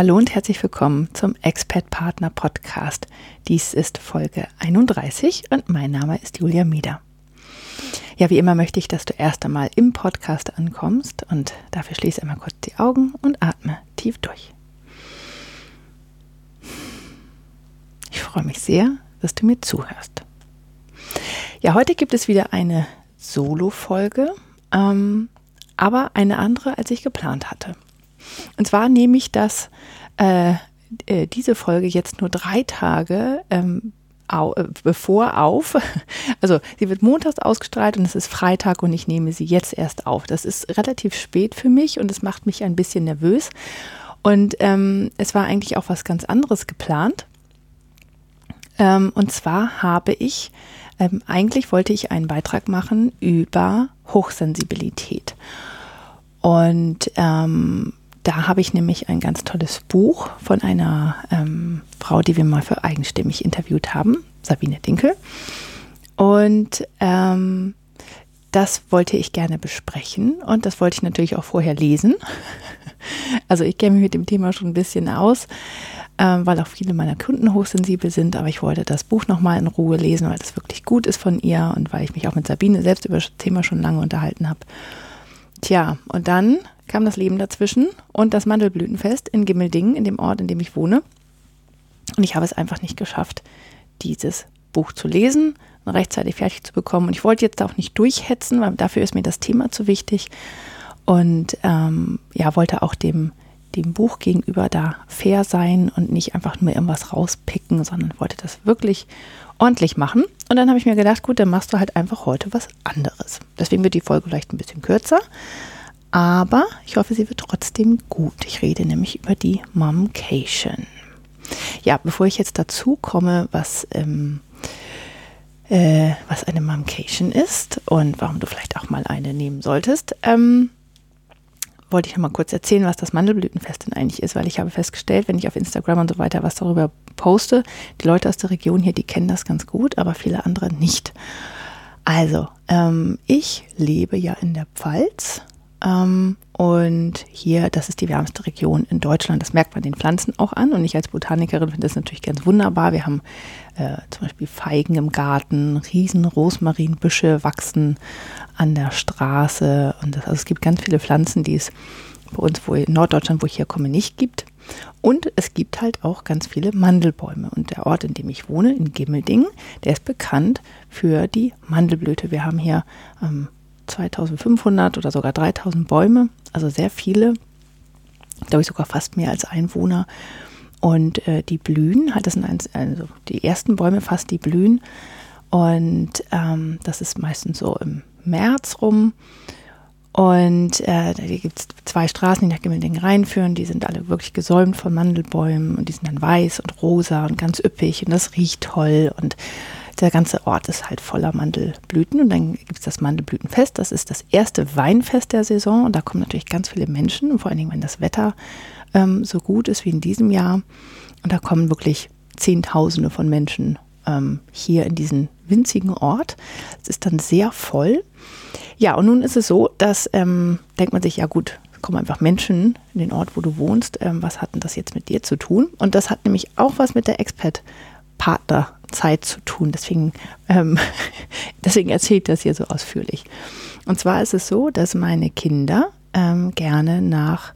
Hallo und herzlich willkommen zum Expert Partner Podcast. Dies ist Folge 31 und mein Name ist Julia Mieder. Ja, wie immer möchte ich, dass du erst einmal im Podcast ankommst und dafür schließe einmal kurz die Augen und atme tief durch. Ich freue mich sehr, dass du mir zuhörst. Ja, heute gibt es wieder eine Solo-Folge, ähm, aber eine andere, als ich geplant hatte. Und zwar nehme ich das, äh, äh, diese Folge jetzt nur drei Tage ähm, au, äh, bevor auf. Also sie wird montags ausgestrahlt und es ist Freitag und ich nehme sie jetzt erst auf. Das ist relativ spät für mich und es macht mich ein bisschen nervös. Und ähm, es war eigentlich auch was ganz anderes geplant. Ähm, und zwar habe ich, ähm, eigentlich wollte ich einen Beitrag machen über Hochsensibilität. Und ähm, da habe ich nämlich ein ganz tolles Buch von einer ähm, Frau, die wir mal für eigenstimmig interviewt haben, Sabine Dinkel. Und ähm, das wollte ich gerne besprechen und das wollte ich natürlich auch vorher lesen. Also ich kenne mich mit dem Thema schon ein bisschen aus, ähm, weil auch viele meiner Kunden hochsensibel sind, aber ich wollte das Buch nochmal in Ruhe lesen, weil das wirklich gut ist von ihr und weil ich mich auch mit Sabine selbst über das Thema schon lange unterhalten habe. Tja, und dann kam das Leben dazwischen und das Mandelblütenfest in Gimmeldingen, in dem Ort, in dem ich wohne. Und ich habe es einfach nicht geschafft, dieses Buch zu lesen und rechtzeitig fertig zu bekommen. Und ich wollte jetzt auch nicht durchhetzen, weil dafür ist mir das Thema zu wichtig. Und ähm, ja, wollte auch dem, dem Buch gegenüber da fair sein und nicht einfach nur irgendwas rauspicken, sondern wollte das wirklich ordentlich machen. Und dann habe ich mir gedacht, gut, dann machst du halt einfach heute was anderes. Deswegen wird die Folge vielleicht ein bisschen kürzer. Aber ich hoffe, sie wird trotzdem gut. Ich rede nämlich über die Momcation. Ja, bevor ich jetzt dazu komme, was, ähm, äh, was eine Momcation ist und warum du vielleicht auch mal eine nehmen solltest, ähm, wollte ich noch mal kurz erzählen, was das Mandelblütenfest denn eigentlich ist, weil ich habe festgestellt, wenn ich auf Instagram und so weiter was darüber poste, die Leute aus der Region hier, die kennen das ganz gut, aber viele andere nicht. Also, ähm, ich lebe ja in der Pfalz und hier, das ist die wärmste Region in Deutschland. Das merkt man den Pflanzen auch an. Und ich als Botanikerin finde das natürlich ganz wunderbar. Wir haben äh, zum Beispiel Feigen im Garten, riesen Rosmarinbüsche wachsen an der Straße. Und das, also es gibt ganz viele Pflanzen, die es bei uns, wo in Norddeutschland, wo ich herkomme, nicht gibt. Und es gibt halt auch ganz viele Mandelbäume. Und der Ort, in dem ich wohne, in Gimmeldingen, der ist bekannt für die Mandelblüte. Wir haben hier ähm, 2500 oder sogar 3000 Bäume, also sehr viele, glaube ich sogar fast mehr als Einwohner. Und äh, die blühen, halt das sind also die ersten Bäume fast, die blühen. Und ähm, das ist meistens so im März rum. Und äh, da gibt es zwei Straßen, die nach Gimmelding reinführen. Die sind alle wirklich gesäumt von Mandelbäumen und die sind dann weiß und rosa und ganz üppig und das riecht toll. Und der ganze Ort ist halt voller Mandelblüten und dann gibt es das Mandelblütenfest. Das ist das erste Weinfest der Saison und da kommen natürlich ganz viele Menschen, vor allen Dingen, wenn das Wetter ähm, so gut ist wie in diesem Jahr. Und da kommen wirklich Zehntausende von Menschen ähm, hier in diesen winzigen Ort. Es ist dann sehr voll. Ja, und nun ist es so, dass ähm, denkt man sich, ja gut, kommen einfach Menschen in den Ort, wo du wohnst. Ähm, was hat denn das jetzt mit dir zu tun? Und das hat nämlich auch was mit der Expat-Partner Zeit zu tun. Deswegen, ähm, deswegen erzählt das hier so ausführlich. Und zwar ist es so, dass meine Kinder ähm, gerne nach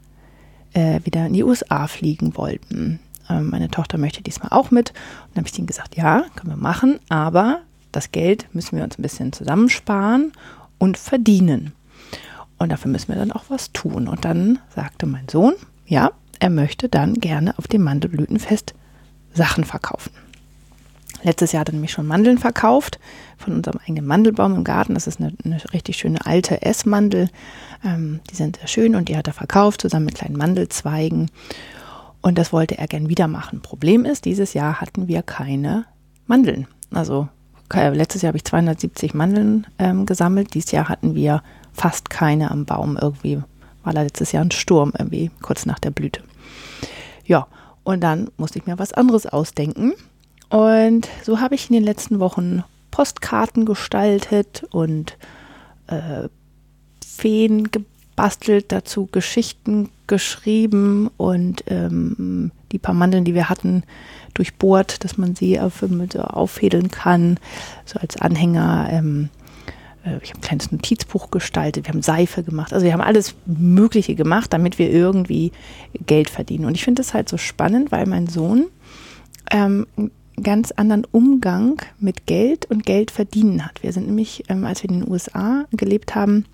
äh, wieder in die USA fliegen wollten. Ähm, meine Tochter möchte diesmal auch mit. Und dann habe ich ihnen gesagt, ja, können wir machen, aber das Geld müssen wir uns ein bisschen zusammensparen und verdienen. Und dafür müssen wir dann auch was tun. Und dann sagte mein Sohn, ja, er möchte dann gerne auf dem Mandelblütenfest Sachen verkaufen. Letztes Jahr hat er nämlich schon Mandeln verkauft von unserem eigenen Mandelbaum im Garten. Das ist eine, eine richtig schöne alte Essmandel. Ähm, die sind sehr schön und die hat er verkauft zusammen mit kleinen Mandelzweigen. Und das wollte er gern wieder machen. Problem ist, dieses Jahr hatten wir keine Mandeln. Also letztes Jahr habe ich 270 Mandeln ähm, gesammelt. Dieses Jahr hatten wir fast keine am Baum. Irgendwie war da letztes Jahr ein Sturm, irgendwie kurz nach der Blüte. Ja, und dann musste ich mir was anderes ausdenken. Und so habe ich in den letzten Wochen Postkarten gestaltet und äh, Feen gebastelt, dazu Geschichten geschrieben und ähm, die paar Mandeln, die wir hatten, durchbohrt, dass man sie auf, mit, auffädeln kann, so als Anhänger. Ähm, äh, ich habe ein kleines Notizbuch gestaltet, wir haben Seife gemacht. Also wir haben alles Mögliche gemacht, damit wir irgendwie Geld verdienen. Und ich finde das halt so spannend, weil mein Sohn ähm, ganz anderen Umgang mit Geld und Geld verdienen hat. Wir sind nämlich, ähm, als wir in den USA gelebt haben,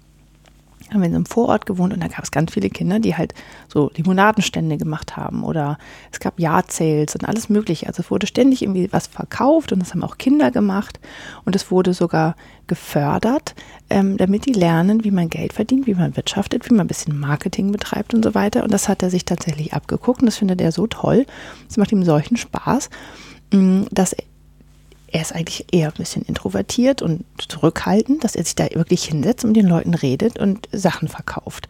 haben wir in einem Vorort gewohnt und da gab es ganz viele Kinder, die halt so Limonadenstände gemacht haben oder es gab Jahrzähls und alles Mögliche. Also es wurde ständig irgendwie was verkauft und das haben auch Kinder gemacht und es wurde sogar gefördert, ähm, damit die lernen, wie man Geld verdient, wie man wirtschaftet, wie man ein bisschen Marketing betreibt und so weiter. Und das hat er sich tatsächlich abgeguckt und das findet er so toll. Es macht ihm solchen Spaß, dass er ist eigentlich eher ein bisschen introvertiert und zurückhaltend, dass er sich da wirklich hinsetzt und den Leuten redet und Sachen verkauft.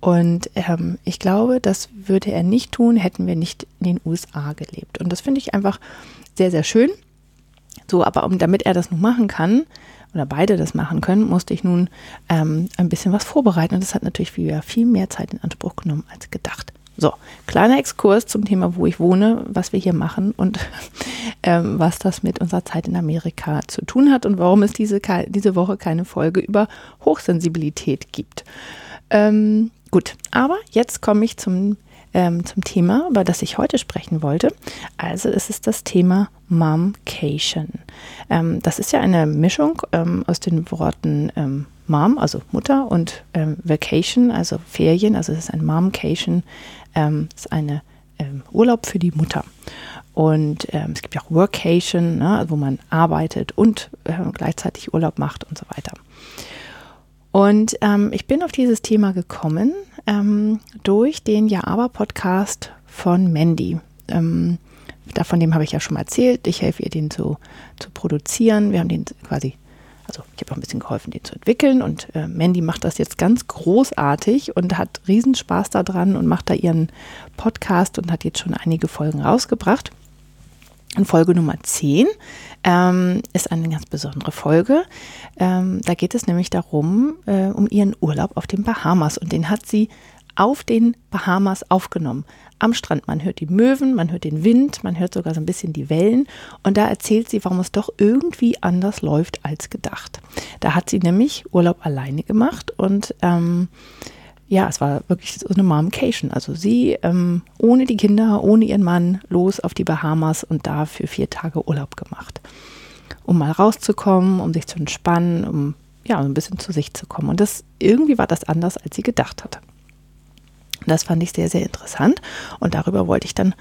Und ähm, ich glaube, das würde er nicht tun, hätten wir nicht in den USA gelebt. Und das finde ich einfach sehr, sehr schön. So, aber um, damit er das nun machen kann, oder beide das machen können, musste ich nun ähm, ein bisschen was vorbereiten. Und das hat natürlich viel, viel mehr Zeit in Anspruch genommen als gedacht. So, kleiner Exkurs zum Thema, wo ich wohne, was wir hier machen und ähm, was das mit unserer Zeit in Amerika zu tun hat und warum es diese, diese Woche keine Folge über Hochsensibilität gibt. Ähm, gut, aber jetzt komme ich zum, ähm, zum Thema, über das ich heute sprechen wollte. Also es ist das Thema Momcation. Ähm, das ist ja eine Mischung ähm, aus den Worten ähm, Mom, also Mutter, und ähm, Vacation, also Ferien, also es ist ein Momcation, ähm, ist eine ähm, Urlaub für die Mutter. Und ähm, es gibt ja auch Workation, ne, wo man arbeitet und äh, gleichzeitig Urlaub macht und so weiter. Und ähm, ich bin auf dieses Thema gekommen ähm, durch den Ja-Aber-Podcast von Mandy. Ähm, davon dem habe ich ja schon mal erzählt. Ich helfe ihr, den zu, zu produzieren. Wir haben den quasi also ich habe auch ein bisschen geholfen, den zu entwickeln und äh, Mandy macht das jetzt ganz großartig und hat Riesenspaß daran und macht da ihren Podcast und hat jetzt schon einige Folgen rausgebracht. Und Folge Nummer 10 ähm, ist eine ganz besondere Folge. Ähm, da geht es nämlich darum, äh, um ihren Urlaub auf den Bahamas und den hat sie auf den Bahamas aufgenommen. Am Strand. Man hört die Möwen, man hört den Wind, man hört sogar so ein bisschen die Wellen. Und da erzählt sie, warum es doch irgendwie anders läuft als gedacht. Da hat sie nämlich Urlaub alleine gemacht und ähm, ja, es war wirklich so eine Momcation. Also sie ähm, ohne die Kinder, ohne ihren Mann los auf die Bahamas und da für vier Tage Urlaub gemacht. Um mal rauszukommen, um sich zu entspannen, um ja, ein bisschen zu sich zu kommen. Und das irgendwie war das anders, als sie gedacht hatte. Das fand ich sehr, sehr interessant und darüber wollte ich dann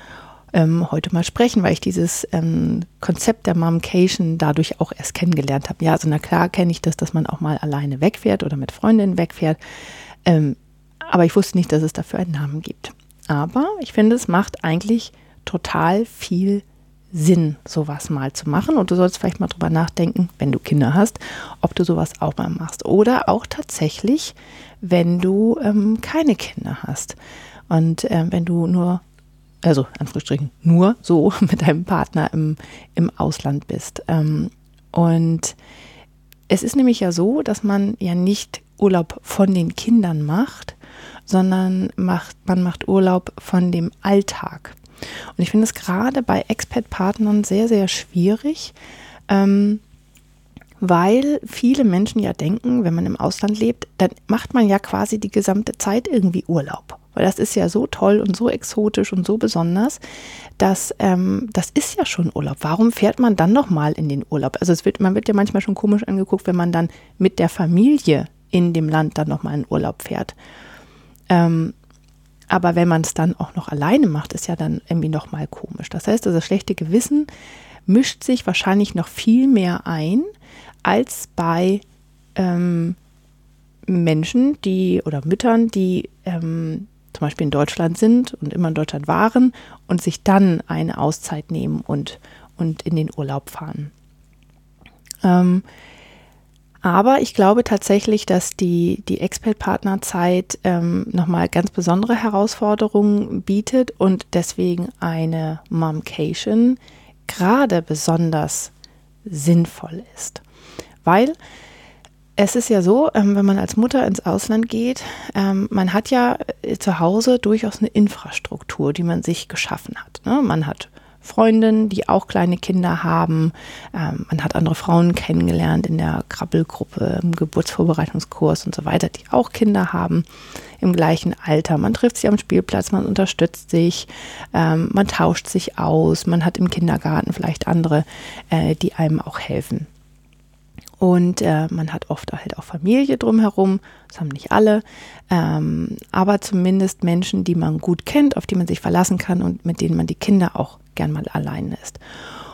ähm, heute mal sprechen, weil ich dieses ähm, Konzept der Momcation dadurch auch erst kennengelernt habe. Ja, also na klar kenne ich das, dass man auch mal alleine wegfährt oder mit Freundinnen wegfährt, ähm, aber ich wusste nicht, dass es dafür einen Namen gibt. Aber ich finde, es macht eigentlich total viel Sinn, sowas mal zu machen. Und du sollst vielleicht mal drüber nachdenken, wenn du Kinder hast, ob du sowas auch mal machst. Oder auch tatsächlich, wenn du ähm, keine Kinder hast. Und ähm, wenn du nur, also Anführungsstrichen, nur so mit deinem Partner im, im Ausland bist. Ähm, und es ist nämlich ja so, dass man ja nicht Urlaub von den Kindern macht, sondern macht, man macht Urlaub von dem Alltag. Und ich finde es gerade bei Expat-Partnern sehr, sehr schwierig, ähm, weil viele Menschen ja denken, wenn man im Ausland lebt, dann macht man ja quasi die gesamte Zeit irgendwie Urlaub. Weil das ist ja so toll und so exotisch und so besonders, dass ähm, das ist ja schon Urlaub. Warum fährt man dann nochmal in den Urlaub? Also es wird, man wird ja manchmal schon komisch angeguckt, wenn man dann mit der Familie in dem Land dann nochmal in Urlaub fährt. Ähm, aber wenn man es dann auch noch alleine macht, ist ja dann irgendwie nochmal komisch. Das heißt, das schlechte Gewissen mischt sich wahrscheinlich noch viel mehr ein als bei ähm, Menschen, die oder Müttern, die ähm, zum Beispiel in Deutschland sind und immer in Deutschland waren und sich dann eine Auszeit nehmen und, und in den Urlaub fahren. Ähm, aber ich glaube tatsächlich, dass die, die Expat-Partnerzeit ähm, nochmal ganz besondere Herausforderungen bietet und deswegen eine Momcation gerade besonders sinnvoll ist. Weil es ist ja so, ähm, wenn man als Mutter ins Ausland geht, ähm, man hat ja äh, zu Hause durchaus eine Infrastruktur, die man sich geschaffen hat. Ne? Man hat Freundinnen, die auch kleine Kinder haben. Ähm, man hat andere Frauen kennengelernt in der Krabbelgruppe, im Geburtsvorbereitungskurs und so weiter, die auch Kinder haben im gleichen Alter. Man trifft sich am Spielplatz, man unterstützt sich, ähm, man tauscht sich aus, man hat im Kindergarten vielleicht andere, äh, die einem auch helfen. Und äh, man hat oft halt auch Familie drumherum, das haben nicht alle, ähm, aber zumindest Menschen, die man gut kennt, auf die man sich verlassen kann und mit denen man die Kinder auch gern mal allein ist.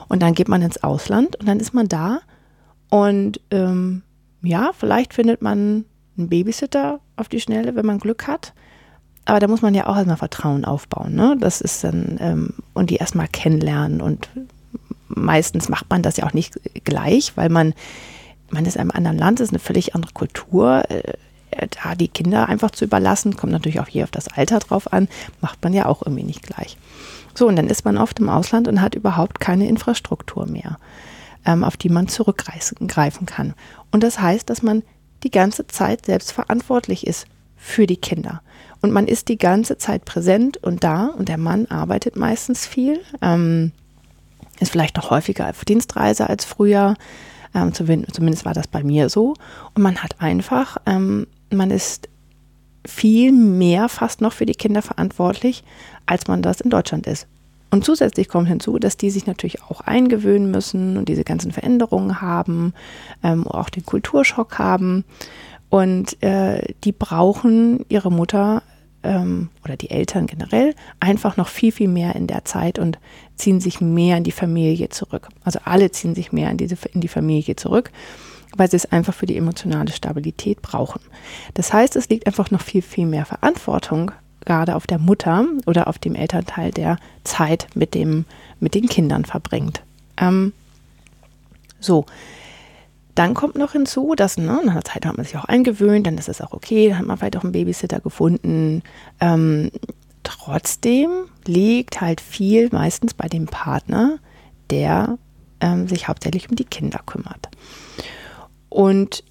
Und dann geht man ins Ausland und dann ist man da und ähm, ja, vielleicht findet man einen Babysitter auf die Schnelle, wenn man Glück hat. Aber da muss man ja auch erstmal Vertrauen aufbauen. Ne? Das ist dann, ähm, und die erstmal kennenlernen. Und meistens macht man das ja auch nicht gleich, weil man, man ist in einem anderen Land, ist eine völlig andere Kultur. Äh, da die Kinder einfach zu überlassen, kommt natürlich auch hier auf das Alter drauf an, macht man ja auch irgendwie nicht gleich. So, und dann ist man oft im Ausland und hat überhaupt keine Infrastruktur mehr, ähm, auf die man zurückgreifen kann. Und das heißt, dass man die ganze Zeit selbst verantwortlich ist für die Kinder. Und man ist die ganze Zeit präsent und da und der Mann arbeitet meistens viel, ähm, ist vielleicht noch häufiger auf Dienstreise als früher. Ähm, zumindest war das bei mir so. Und man hat einfach, ähm, man ist viel mehr fast noch für die Kinder verantwortlich, als man das in Deutschland ist. Und zusätzlich kommt hinzu, dass die sich natürlich auch eingewöhnen müssen und diese ganzen Veränderungen haben, ähm, auch den Kulturschock haben. Und äh, die brauchen ihre Mutter ähm, oder die Eltern generell einfach noch viel, viel mehr in der Zeit und ziehen sich mehr in die Familie zurück. Also alle ziehen sich mehr in, diese, in die Familie zurück, weil sie es einfach für die emotionale Stabilität brauchen. Das heißt, es liegt einfach noch viel, viel mehr Verantwortung gerade auf der Mutter oder auf dem Elternteil, der Zeit mit, dem, mit den Kindern verbringt. Ähm, so, dann kommt noch hinzu, dass ne, nach einer Zeit hat man sich auch eingewöhnt, dann ist es auch okay, dann hat man vielleicht auch einen Babysitter gefunden. Ähm, trotzdem liegt halt viel meistens bei dem Partner, der ähm, sich hauptsächlich um die Kinder kümmert. Und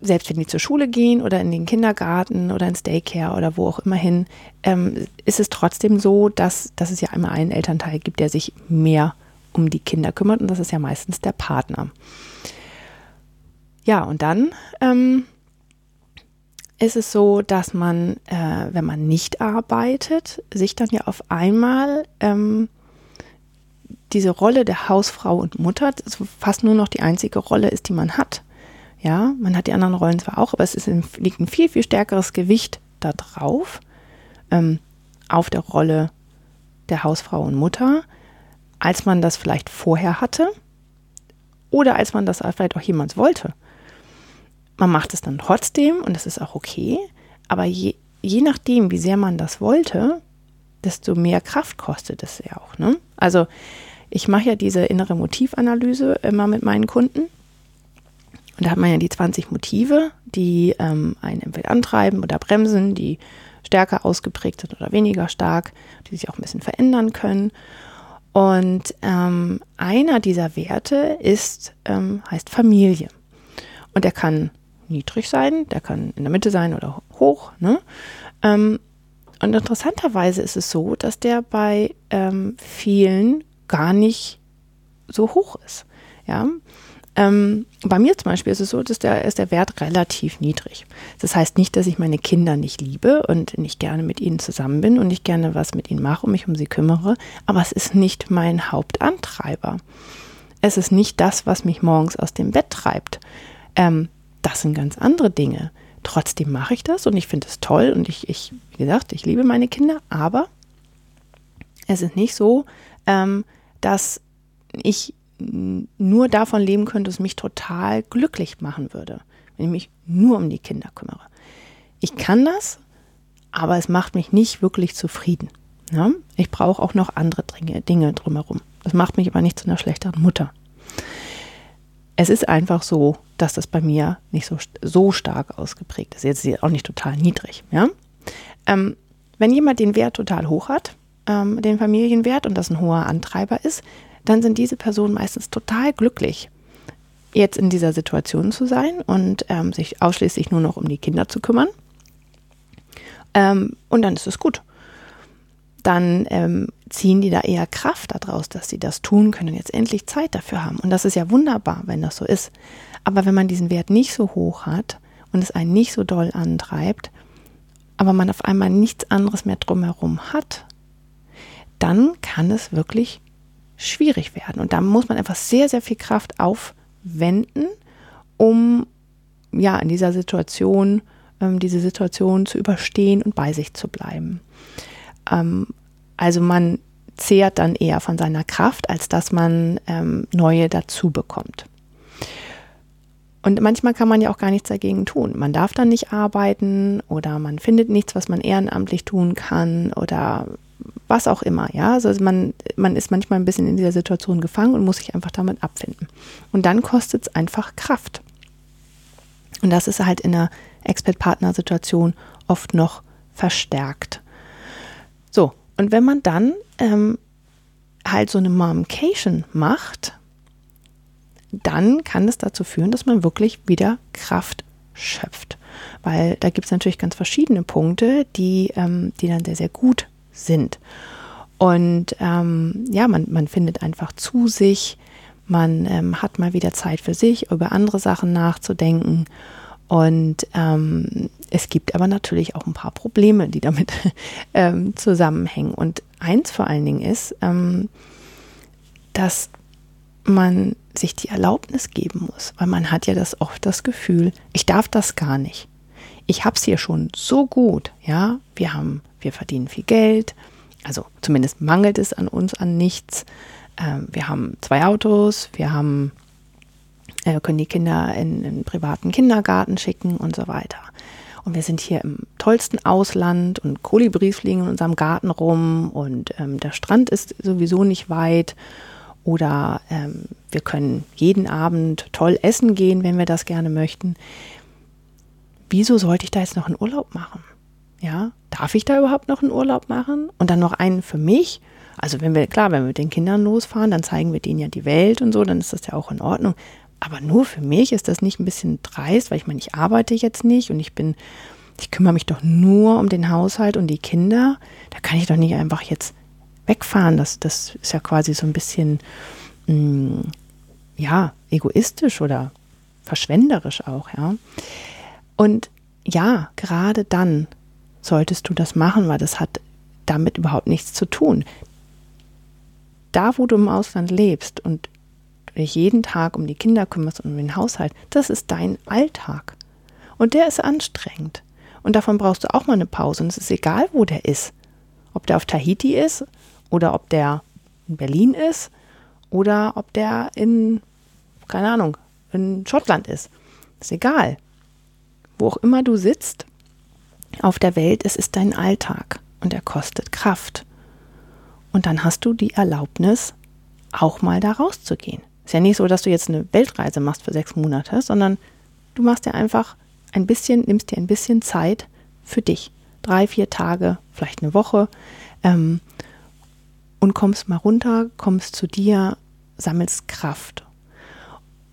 selbst wenn die zur Schule gehen oder in den Kindergarten oder ins Daycare oder wo auch immer hin, ähm, ist es trotzdem so, dass, dass es ja immer einen Elternteil gibt, der sich mehr um die Kinder kümmert und das ist ja meistens der Partner. Ja, und dann ähm, ist es so, dass man, äh, wenn man nicht arbeitet, sich dann ja auf einmal ähm, diese Rolle der Hausfrau und Mutter, also fast nur noch die einzige Rolle ist, die man hat, ja, man hat die anderen Rollen zwar auch, aber es ist liegt ein viel, viel stärkeres Gewicht da drauf, ähm, auf der Rolle der Hausfrau und Mutter, als man das vielleicht vorher hatte oder als man das vielleicht auch jemals wollte. Man macht es dann trotzdem und das ist auch okay, aber je, je nachdem, wie sehr man das wollte, desto mehr Kraft kostet es ja auch. Ne? Also ich mache ja diese innere Motivanalyse immer mit meinen Kunden und da hat man ja die 20 Motive, die ähm, einen entweder antreiben oder bremsen, die stärker ausgeprägt sind oder weniger stark, die sich auch ein bisschen verändern können. Und ähm, einer dieser Werte ist, ähm, heißt Familie. Und der kann niedrig sein, der kann in der Mitte sein oder hoch. Ne? Ähm, und interessanterweise ist es so, dass der bei ähm, vielen gar nicht so hoch ist. Ja, ähm, bei mir zum Beispiel ist es so, dass der, ist der Wert relativ niedrig. Das heißt nicht, dass ich meine Kinder nicht liebe und nicht gerne mit ihnen zusammen bin und nicht gerne was mit ihnen mache und mich um sie kümmere, aber es ist nicht mein Hauptantreiber. Es ist nicht das, was mich morgens aus dem Bett treibt. Ähm, das sind ganz andere Dinge. Trotzdem mache ich das und ich finde es toll und ich, ich, wie gesagt, ich liebe meine Kinder, aber es ist nicht so, ähm, dass ich nur davon leben könnte, es mich total glücklich machen würde, wenn ich mich nur um die Kinder kümmere. Ich kann das, aber es macht mich nicht wirklich zufrieden. Ja? Ich brauche auch noch andere Dinge drumherum. Das macht mich aber nicht zu einer schlechteren Mutter. Es ist einfach so, dass das bei mir nicht so, so stark ausgeprägt ist. Jetzt auch nicht total niedrig. Ja? Ähm, wenn jemand den Wert total hoch hat, ähm, den Familienwert, und das ein hoher Antreiber ist, dann sind diese Personen meistens total glücklich, jetzt in dieser Situation zu sein und ähm, sich ausschließlich nur noch um die Kinder zu kümmern. Ähm, und dann ist es gut. Dann ähm, ziehen die da eher Kraft daraus, dass sie das tun können und jetzt endlich Zeit dafür haben. Und das ist ja wunderbar, wenn das so ist. Aber wenn man diesen Wert nicht so hoch hat und es einen nicht so doll antreibt, aber man auf einmal nichts anderes mehr drumherum hat, dann kann es wirklich schwierig werden. Und da muss man einfach sehr, sehr viel Kraft aufwenden, um ja in dieser Situation, ähm, diese Situation zu überstehen und bei sich zu bleiben. Ähm, also man zehrt dann eher von seiner Kraft, als dass man ähm, neue dazu bekommt. Und manchmal kann man ja auch gar nichts dagegen tun. Man darf dann nicht arbeiten oder man findet nichts, was man ehrenamtlich tun kann oder was auch immer, ja. Also man, man ist manchmal ein bisschen in dieser Situation gefangen und muss sich einfach damit abfinden. Und dann kostet es einfach Kraft. Und das ist halt in einer Expert-Partner-Situation oft noch verstärkt. Und wenn man dann ähm, halt so eine Momcation macht, dann kann es dazu führen, dass man wirklich wieder Kraft schöpft. Weil da gibt es natürlich ganz verschiedene Punkte, die, ähm, die dann sehr, sehr gut sind. Und ähm, ja, man, man findet einfach zu sich, man ähm, hat mal wieder Zeit für sich, über andere Sachen nachzudenken. Und ähm, es gibt aber natürlich auch ein paar Probleme, die damit ähm, zusammenhängen. Und eins vor allen Dingen ist, ähm, dass man sich die Erlaubnis geben muss, weil man hat ja das oft das Gefühl, ich darf das gar nicht. Ich habe es hier schon so gut, ja. Wir haben wir verdienen viel Geld, also zumindest mangelt es an uns an nichts. Ähm, wir haben zwei Autos, wir haben, äh, können die Kinder in einen privaten Kindergarten schicken und so weiter. Und wir sind hier im tollsten Ausland und Kolibris fliegen in unserem Garten rum und ähm, der Strand ist sowieso nicht weit. Oder ähm, wir können jeden Abend toll essen gehen, wenn wir das gerne möchten. Wieso sollte ich da jetzt noch einen Urlaub machen? Ja, darf ich da überhaupt noch einen Urlaub machen? Und dann noch einen für mich? Also wenn wir, klar, wenn wir mit den Kindern losfahren, dann zeigen wir denen ja die Welt und so, dann ist das ja auch in Ordnung. Aber nur für mich ist das nicht ein bisschen dreist, weil ich meine, ich arbeite jetzt nicht und ich bin, ich kümmere mich doch nur um den Haushalt und die Kinder. Da kann ich doch nicht einfach jetzt wegfahren. Das, das ist ja quasi so ein bisschen, mh, mm, ja, egoistisch oder verschwenderisch auch, ja. Und ja, gerade dann solltest du das machen, weil das hat damit überhaupt nichts zu tun. Da, wo du im Ausland lebst und dich jeden Tag um die Kinder kümmerst und um den Haushalt, das ist dein Alltag. Und der ist anstrengend. Und davon brauchst du auch mal eine Pause. Und es ist egal, wo der ist. Ob der auf Tahiti ist oder ob der in Berlin ist oder ob der in, keine Ahnung, in Schottland ist. Ist egal. Wo auch immer du sitzt, auf der Welt, es ist dein Alltag und er kostet Kraft. Und dann hast du die Erlaubnis, auch mal da rauszugehen. Ist ja nicht so, dass du jetzt eine Weltreise machst für sechs Monate, sondern du machst dir einfach ein bisschen, nimmst dir ein bisschen Zeit für dich. Drei, vier Tage, vielleicht eine Woche. Ähm, und kommst mal runter, kommst zu dir, sammelst Kraft.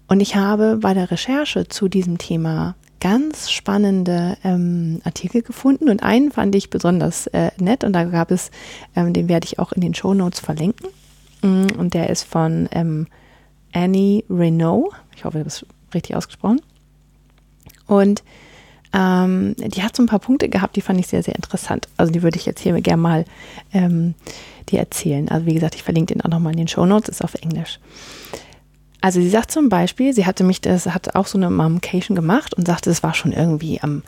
Und ich habe bei der Recherche zu diesem Thema ganz spannende ähm, Artikel gefunden und einen fand ich besonders äh, nett und da gab es, ähm, den werde ich auch in den Show Notes verlinken mm, und der ist von ähm, Annie Renault, ich hoffe, das ist richtig ausgesprochen und ähm, die hat so ein paar Punkte gehabt, die fand ich sehr, sehr interessant. Also die würde ich jetzt hier gerne mal ähm, dir erzählen. Also wie gesagt, ich verlinke den auch nochmal in den Show Notes, ist auf Englisch. Also sie sagt zum Beispiel, sie hatte mich, das hat auch so eine Momcation gemacht und sagte, es war schon irgendwie am,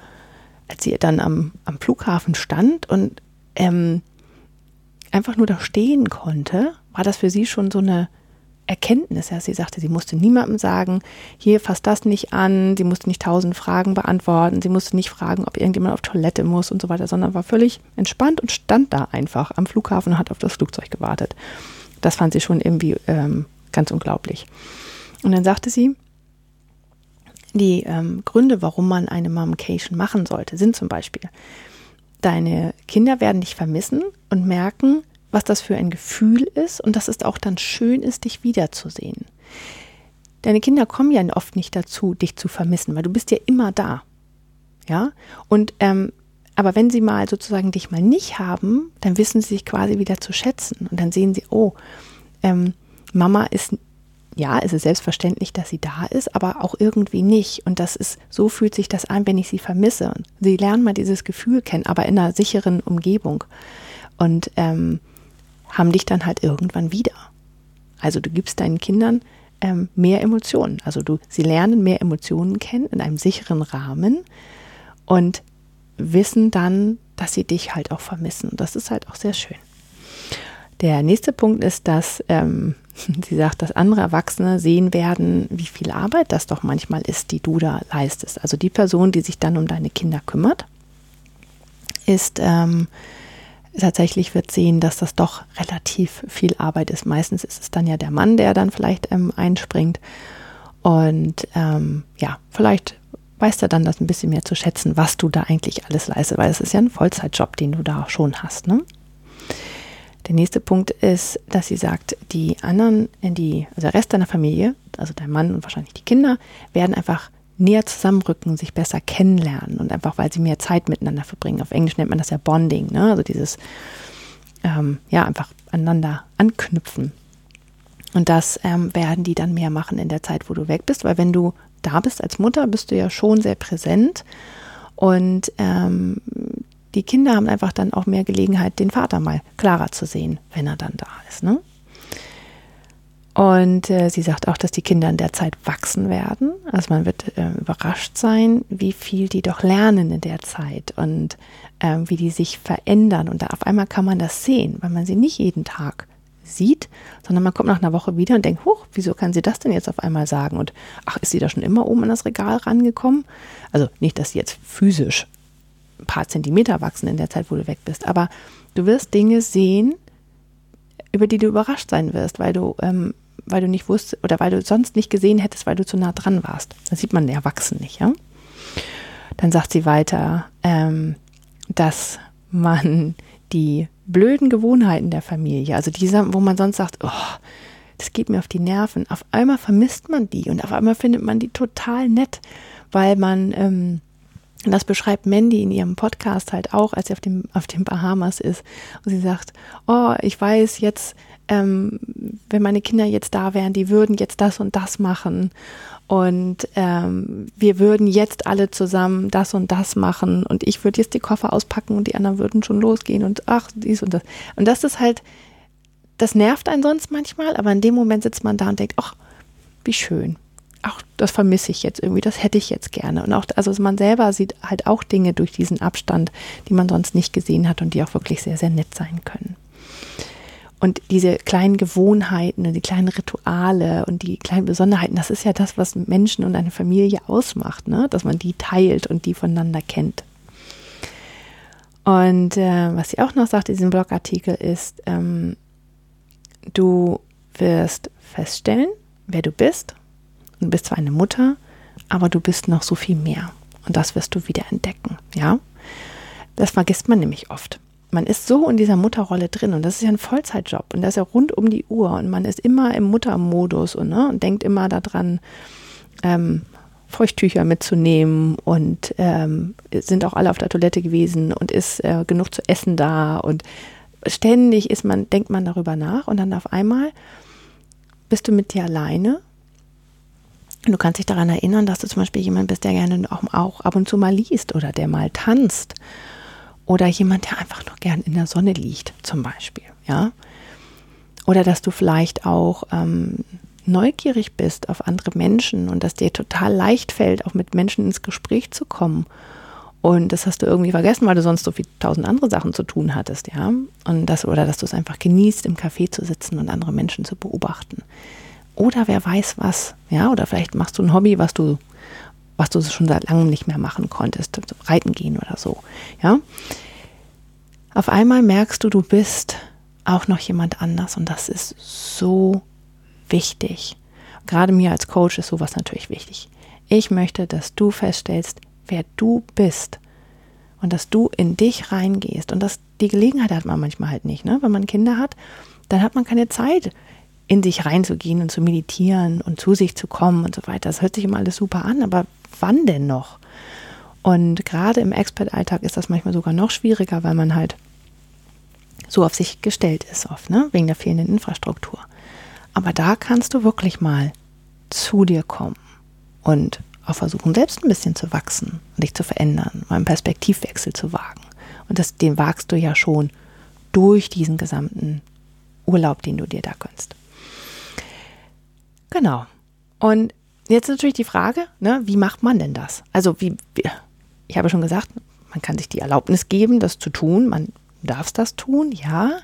als sie dann am, am Flughafen stand und ähm, einfach nur da stehen konnte, war das für sie schon so eine Erkenntnis. Ja, sie sagte, sie musste niemandem sagen, hier fasst das nicht an, sie musste nicht tausend Fragen beantworten, sie musste nicht fragen, ob irgendjemand auf Toilette muss und so weiter, sondern war völlig entspannt und stand da einfach am Flughafen und hat auf das Flugzeug gewartet. Das fand sie schon irgendwie ähm, ganz unglaublich. Und dann sagte sie, die ähm, Gründe, warum man eine Momcation machen sollte, sind zum Beispiel, deine Kinder werden dich vermissen und merken, was das für ein Gefühl ist und dass es auch dann schön ist, dich wiederzusehen. Deine Kinder kommen ja oft nicht dazu, dich zu vermissen, weil du bist ja immer da. Ja, und ähm, aber wenn sie mal sozusagen dich mal nicht haben, dann wissen sie sich quasi wieder zu schätzen und dann sehen sie, oh, ähm, Mama ist ja, es ist selbstverständlich, dass sie da ist, aber auch irgendwie nicht. Und das ist, so fühlt sich das an, wenn ich sie vermisse. Sie lernen mal dieses Gefühl kennen, aber in einer sicheren Umgebung. Und ähm, haben dich dann halt irgendwann wieder. Also du gibst deinen Kindern ähm, mehr Emotionen. Also du, sie lernen mehr Emotionen kennen in einem sicheren Rahmen und wissen dann, dass sie dich halt auch vermissen. Das ist halt auch sehr schön. Der nächste Punkt ist, dass ähm, sie sagt, dass andere Erwachsene sehen werden, wie viel Arbeit das doch manchmal ist, die du da leistest. Also die Person, die sich dann um deine Kinder kümmert, ist ähm, tatsächlich wird sehen, dass das doch relativ viel Arbeit ist. Meistens ist es dann ja der Mann, der dann vielleicht ähm, einspringt. Und ähm, ja, vielleicht weiß er dann das ein bisschen mehr zu schätzen, was du da eigentlich alles leistest, weil es ist ja ein Vollzeitjob, den du da schon hast. Ne? Der nächste Punkt ist, dass sie sagt, die anderen, die, also der Rest deiner Familie, also dein Mann und wahrscheinlich die Kinder, werden einfach näher zusammenrücken, sich besser kennenlernen und einfach, weil sie mehr Zeit miteinander verbringen. Auf Englisch nennt man das ja Bonding, ne? also dieses, ähm, ja, einfach aneinander anknüpfen. Und das ähm, werden die dann mehr machen in der Zeit, wo du weg bist, weil wenn du da bist als Mutter, bist du ja schon sehr präsent und ähm, die Kinder haben einfach dann auch mehr Gelegenheit, den Vater mal klarer zu sehen, wenn er dann da ist. Ne? Und äh, sie sagt auch, dass die Kinder in der Zeit wachsen werden. Also man wird äh, überrascht sein, wie viel die doch lernen in der Zeit und äh, wie die sich verändern. Und da auf einmal kann man das sehen, weil man sie nicht jeden Tag sieht, sondern man kommt nach einer Woche wieder und denkt, huch, wieso kann sie das denn jetzt auf einmal sagen? Und ach, ist sie da schon immer oben an das Regal rangekommen? Also nicht, dass sie jetzt physisch ein paar Zentimeter wachsen in der Zeit, wo du weg bist, aber du wirst Dinge sehen, über die du überrascht sein wirst, weil du ähm, weil du nicht wusstest oder weil du sonst nicht gesehen hättest, weil du zu nah dran warst. Das sieht man den Erwachsenen nicht, ja. Dann sagt sie weiter, ähm, dass man die blöden Gewohnheiten der Familie, also diese, wo man sonst sagt, oh, das geht mir auf die Nerven, auf einmal vermisst man die und auf einmal findet man die total nett, weil man ähm, das beschreibt Mandy in ihrem Podcast halt auch, als sie auf dem, auf den Bahamas ist. Und sie sagt, oh, ich weiß jetzt, ähm, wenn meine Kinder jetzt da wären, die würden jetzt das und das machen. Und ähm, wir würden jetzt alle zusammen das und das machen. Und ich würde jetzt die Koffer auspacken und die anderen würden schon losgehen und ach, dies und das. Und das ist halt, das nervt einen sonst manchmal, aber in dem Moment sitzt man da und denkt, ach, wie schön. Ach, das vermisse ich jetzt irgendwie, das hätte ich jetzt gerne. Und auch, also man selber sieht halt auch Dinge durch diesen Abstand, die man sonst nicht gesehen hat und die auch wirklich sehr, sehr nett sein können. Und diese kleinen Gewohnheiten und die kleinen Rituale und die kleinen Besonderheiten, das ist ja das, was Menschen und eine Familie ausmacht, ne? dass man die teilt und die voneinander kennt. Und äh, was sie auch noch sagt in diesem Blogartikel ist, ähm, du wirst feststellen, wer du bist. Du bist zwar eine Mutter, aber du bist noch so viel mehr. Und das wirst du wieder entdecken, ja. Das vergisst man nämlich oft man ist so in dieser Mutterrolle drin und das ist ja ein Vollzeitjob und das ist ja rund um die Uhr und man ist immer im Muttermodus und, ne, und denkt immer daran, ähm, Feuchttücher mitzunehmen und ähm, sind auch alle auf der Toilette gewesen und ist äh, genug zu essen da und ständig ist man, denkt man darüber nach und dann auf einmal bist du mit dir alleine. Und du kannst dich daran erinnern, dass du zum Beispiel jemand bist, der gerne auch, auch ab und zu mal liest oder der mal tanzt oder jemand, der einfach nur gern in der Sonne liegt, zum Beispiel, ja. Oder dass du vielleicht auch ähm, neugierig bist auf andere Menschen und dass dir total leicht fällt, auch mit Menschen ins Gespräch zu kommen. Und das hast du irgendwie vergessen, weil du sonst so viel tausend andere Sachen zu tun hattest, ja. Und das, oder dass du es einfach genießt, im Café zu sitzen und andere Menschen zu beobachten. oder wer weiß was, ja, oder vielleicht machst du ein Hobby, was du, was du schon seit langem nicht mehr machen konntest, reiten gehen oder so, ja. Auf einmal merkst du, du bist auch noch jemand anders und das ist so wichtig. Gerade mir als Coach ist sowas natürlich wichtig. Ich möchte, dass du feststellst, wer du bist und dass du in dich reingehst und dass die Gelegenheit hat man manchmal halt nicht, ne? Wenn man Kinder hat, dann hat man keine Zeit, in sich reinzugehen und zu meditieren und zu sich zu kommen und so weiter. Das hört sich immer alles super an, aber wann denn noch? Und gerade im Expert-Alltag ist das manchmal sogar noch schwieriger, weil man halt so auf sich gestellt ist, oft, ne? wegen der fehlenden Infrastruktur. Aber da kannst du wirklich mal zu dir kommen und auch versuchen, selbst ein bisschen zu wachsen und dich zu verändern, mal einen Perspektivwechsel zu wagen. Und das, den wagst du ja schon durch diesen gesamten Urlaub, den du dir da gönnst. Genau. Und jetzt natürlich die Frage, ne, wie macht man denn das? Also wie, ich habe schon gesagt, man kann sich die Erlaubnis geben, das zu tun. Man darf das tun, ja.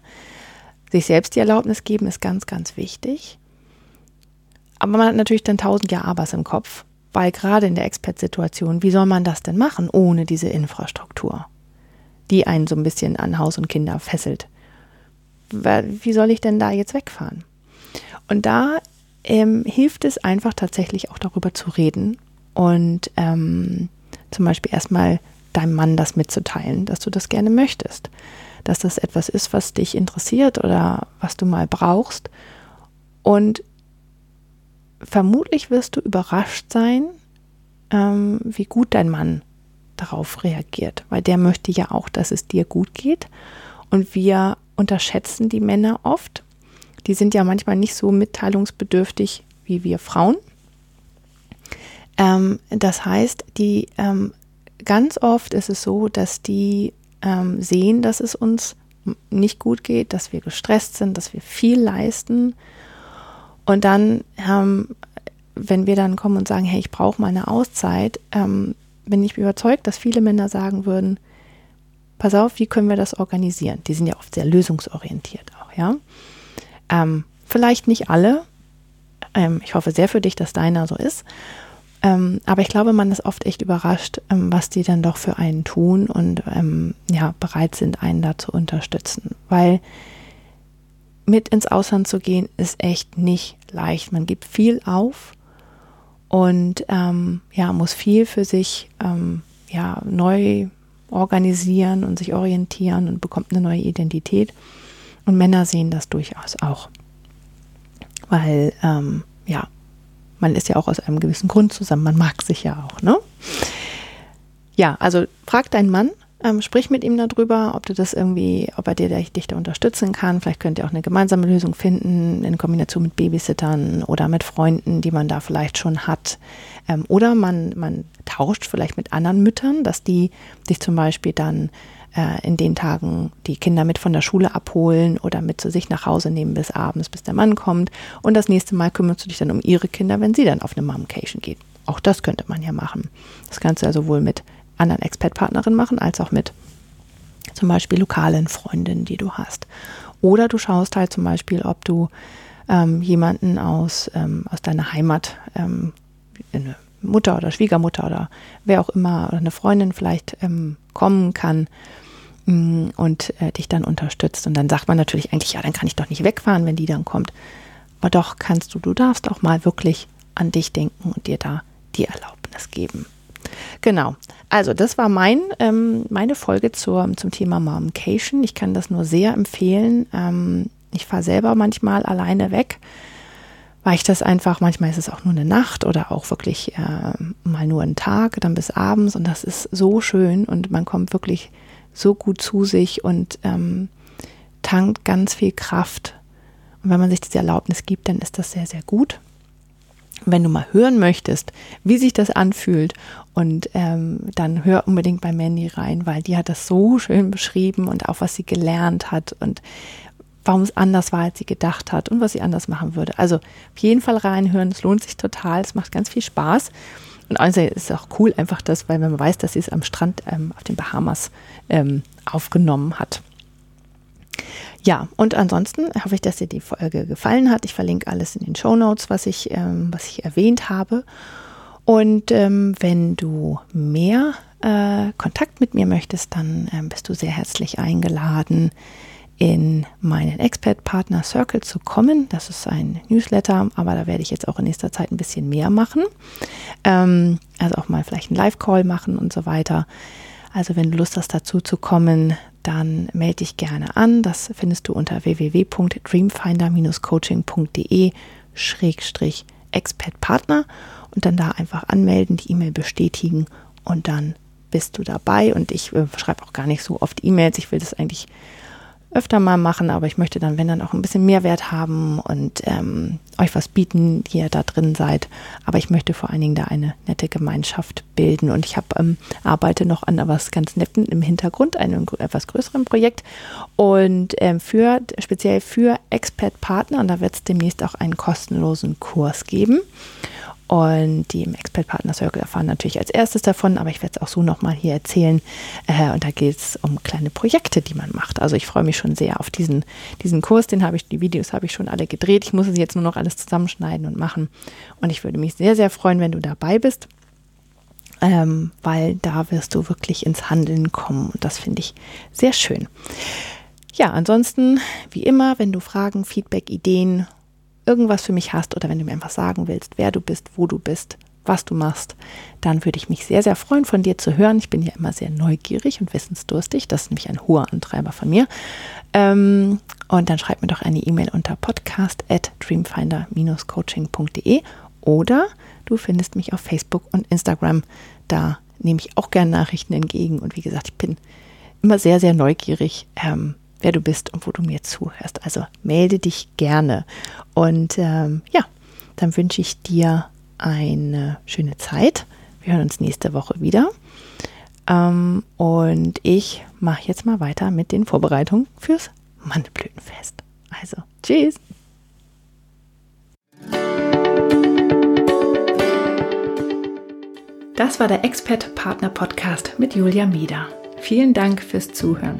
Sich selbst die Erlaubnis geben ist ganz, ganz wichtig. Aber man hat natürlich dann tausend Jahre Abers im Kopf, weil gerade in der Expert-Situation, wie soll man das denn machen ohne diese Infrastruktur, die einen so ein bisschen an Haus und Kinder fesselt? Wie soll ich denn da jetzt wegfahren? Und da ähm, hilft es einfach tatsächlich auch darüber zu reden und ähm, zum Beispiel erstmal deinem Mann das mitzuteilen, dass du das gerne möchtest, dass das etwas ist, was dich interessiert oder was du mal brauchst. Und vermutlich wirst du überrascht sein, ähm, wie gut dein Mann darauf reagiert, weil der möchte ja auch, dass es dir gut geht. Und wir unterschätzen die Männer oft. Die sind ja manchmal nicht so mitteilungsbedürftig wie wir Frauen. Ähm, das heißt, die ähm, ganz oft ist es so, dass die ähm, sehen, dass es uns nicht gut geht, dass wir gestresst sind, dass wir viel leisten. Und dann, ähm, wenn wir dann kommen und sagen, hey, ich brauche mal eine Auszeit, ähm, bin ich überzeugt, dass viele Männer sagen würden, pass auf, wie können wir das organisieren? Die sind ja oft sehr lösungsorientiert auch, ja. Ähm, vielleicht nicht alle. Ähm, ich hoffe sehr für dich, dass deiner so ist. Ähm, aber ich glaube, man ist oft echt überrascht, ähm, was die dann doch für einen tun und ähm, ja, bereit sind, einen da zu unterstützen. Weil mit ins Ausland zu gehen, ist echt nicht leicht. Man gibt viel auf und ähm, ja, muss viel für sich ja, neu organisieren und sich orientieren und bekommt eine neue Identität. Und Männer sehen das durchaus auch. Weil, ähm, ja, man ist ja auch aus einem gewissen Grund zusammen, man mag sich ja auch, ne? Ja, also frag deinen Mann, ähm, sprich mit ihm darüber, ob du das irgendwie, ob er dir dich da unterstützen kann. Vielleicht könnt ihr auch eine gemeinsame Lösung finden in Kombination mit Babysittern oder mit Freunden, die man da vielleicht schon hat. Ähm, oder man, man tauscht vielleicht mit anderen Müttern, dass die dich zum Beispiel dann äh, in den Tagen die Kinder mit von der Schule abholen oder mit zu sich nach Hause nehmen bis abends, bis der Mann kommt. Und das nächste Mal kümmerst du dich dann um ihre Kinder, wenn sie dann auf eine Momcation geht. Auch das könnte man ja machen. Das kannst du ja sowohl mit anderen Expertpartnerinnen machen, als auch mit zum Beispiel lokalen Freundinnen, die du hast. Oder du schaust halt zum Beispiel, ob du ähm, jemanden aus, ähm, aus deiner Heimat, ähm, eine Mutter oder Schwiegermutter oder wer auch immer, oder eine Freundin vielleicht ähm, kommen kann, und äh, dich dann unterstützt. Und dann sagt man natürlich eigentlich, ja, dann kann ich doch nicht wegfahren, wenn die dann kommt. Aber doch kannst du, du darfst auch mal wirklich an dich denken und dir da die Erlaubnis geben. Genau. Also das war mein, ähm, meine Folge zur, zum Thema Momcation. Ich kann das nur sehr empfehlen. Ähm, ich fahre selber manchmal alleine weg, weil ich das einfach, manchmal ist es auch nur eine Nacht oder auch wirklich äh, mal nur einen Tag, dann bis abends und das ist so schön und man kommt wirklich so gut zu sich und ähm, tankt ganz viel Kraft. Und wenn man sich diese Erlaubnis gibt, dann ist das sehr, sehr gut. wenn du mal hören möchtest, wie sich das anfühlt, und ähm, dann hör unbedingt bei Mandy rein, weil die hat das so schön beschrieben und auch was sie gelernt hat und warum es anders war, als sie gedacht hat und was sie anders machen würde. Also auf jeden Fall reinhören, es lohnt sich total, es macht ganz viel Spaß. Und außerdem ist es auch cool, einfach das, weil man weiß, dass sie es am Strand ähm, auf den Bahamas ähm, aufgenommen hat. Ja, und ansonsten hoffe ich, dass dir die Folge gefallen hat. Ich verlinke alles in den Show Notes, was ich, ähm, was ich erwähnt habe. Und ähm, wenn du mehr äh, Kontakt mit mir möchtest, dann ähm, bist du sehr herzlich eingeladen, in meinen Expert-Partner Circle zu kommen. Das ist ein Newsletter, aber da werde ich jetzt auch in nächster Zeit ein bisschen mehr machen. Ähm, also auch mal vielleicht einen Live-Call machen und so weiter. Also wenn du Lust hast, dazu zu kommen, dann melde dich gerne an. Das findest du unter www.dreamfinder-coaching.de Schrägstrich Expert-Partner und dann da einfach anmelden, die E-Mail bestätigen und dann bist du dabei. Und ich äh, schreibe auch gar nicht so oft E-Mails. Ich will das eigentlich öfter mal machen, aber ich möchte dann, wenn dann auch ein bisschen Mehrwert haben und ähm, euch was bieten, die ihr da drin seid. Aber ich möchte vor allen Dingen da eine nette Gemeinschaft bilden und ich habe ähm, arbeite noch an was ganz Netten im Hintergrund, einem etwas größeren Projekt und ähm, für speziell für Expert-Partner und da wird es demnächst auch einen kostenlosen Kurs geben. Und die im Expert Partner Circle erfahren natürlich als erstes davon, aber ich werde es auch so nochmal hier erzählen. Äh, und da geht es um kleine Projekte, die man macht. Also ich freue mich schon sehr auf diesen, diesen Kurs. Den habe ich, die Videos habe ich schon alle gedreht. Ich muss es jetzt nur noch alles zusammenschneiden und machen. Und ich würde mich sehr, sehr freuen, wenn du dabei bist. Ähm, weil da wirst du wirklich ins Handeln kommen. Und das finde ich sehr schön. Ja, ansonsten, wie immer, wenn du Fragen, Feedback, Ideen irgendwas für mich hast oder wenn du mir einfach sagen willst, wer du bist, wo du bist, was du machst, dann würde ich mich sehr, sehr freuen, von dir zu hören. Ich bin ja immer sehr neugierig und wissensdurstig. Das ist nämlich ein hoher Antreiber von mir. Ähm, und dann schreib mir doch eine E-Mail unter podcast at dreamfinder-coaching.de oder du findest mich auf Facebook und Instagram. Da nehme ich auch gerne Nachrichten entgegen. Und wie gesagt, ich bin immer sehr, sehr neugierig. Ähm, wer du bist und wo du mir zuhörst. Also melde dich gerne. Und ähm, ja, dann wünsche ich dir eine schöne Zeit. Wir hören uns nächste Woche wieder. Ähm, und ich mache jetzt mal weiter mit den Vorbereitungen fürs Mandelblütenfest. Also, tschüss. Das war der Expert Partner Podcast mit Julia Mieder. Vielen Dank fürs Zuhören.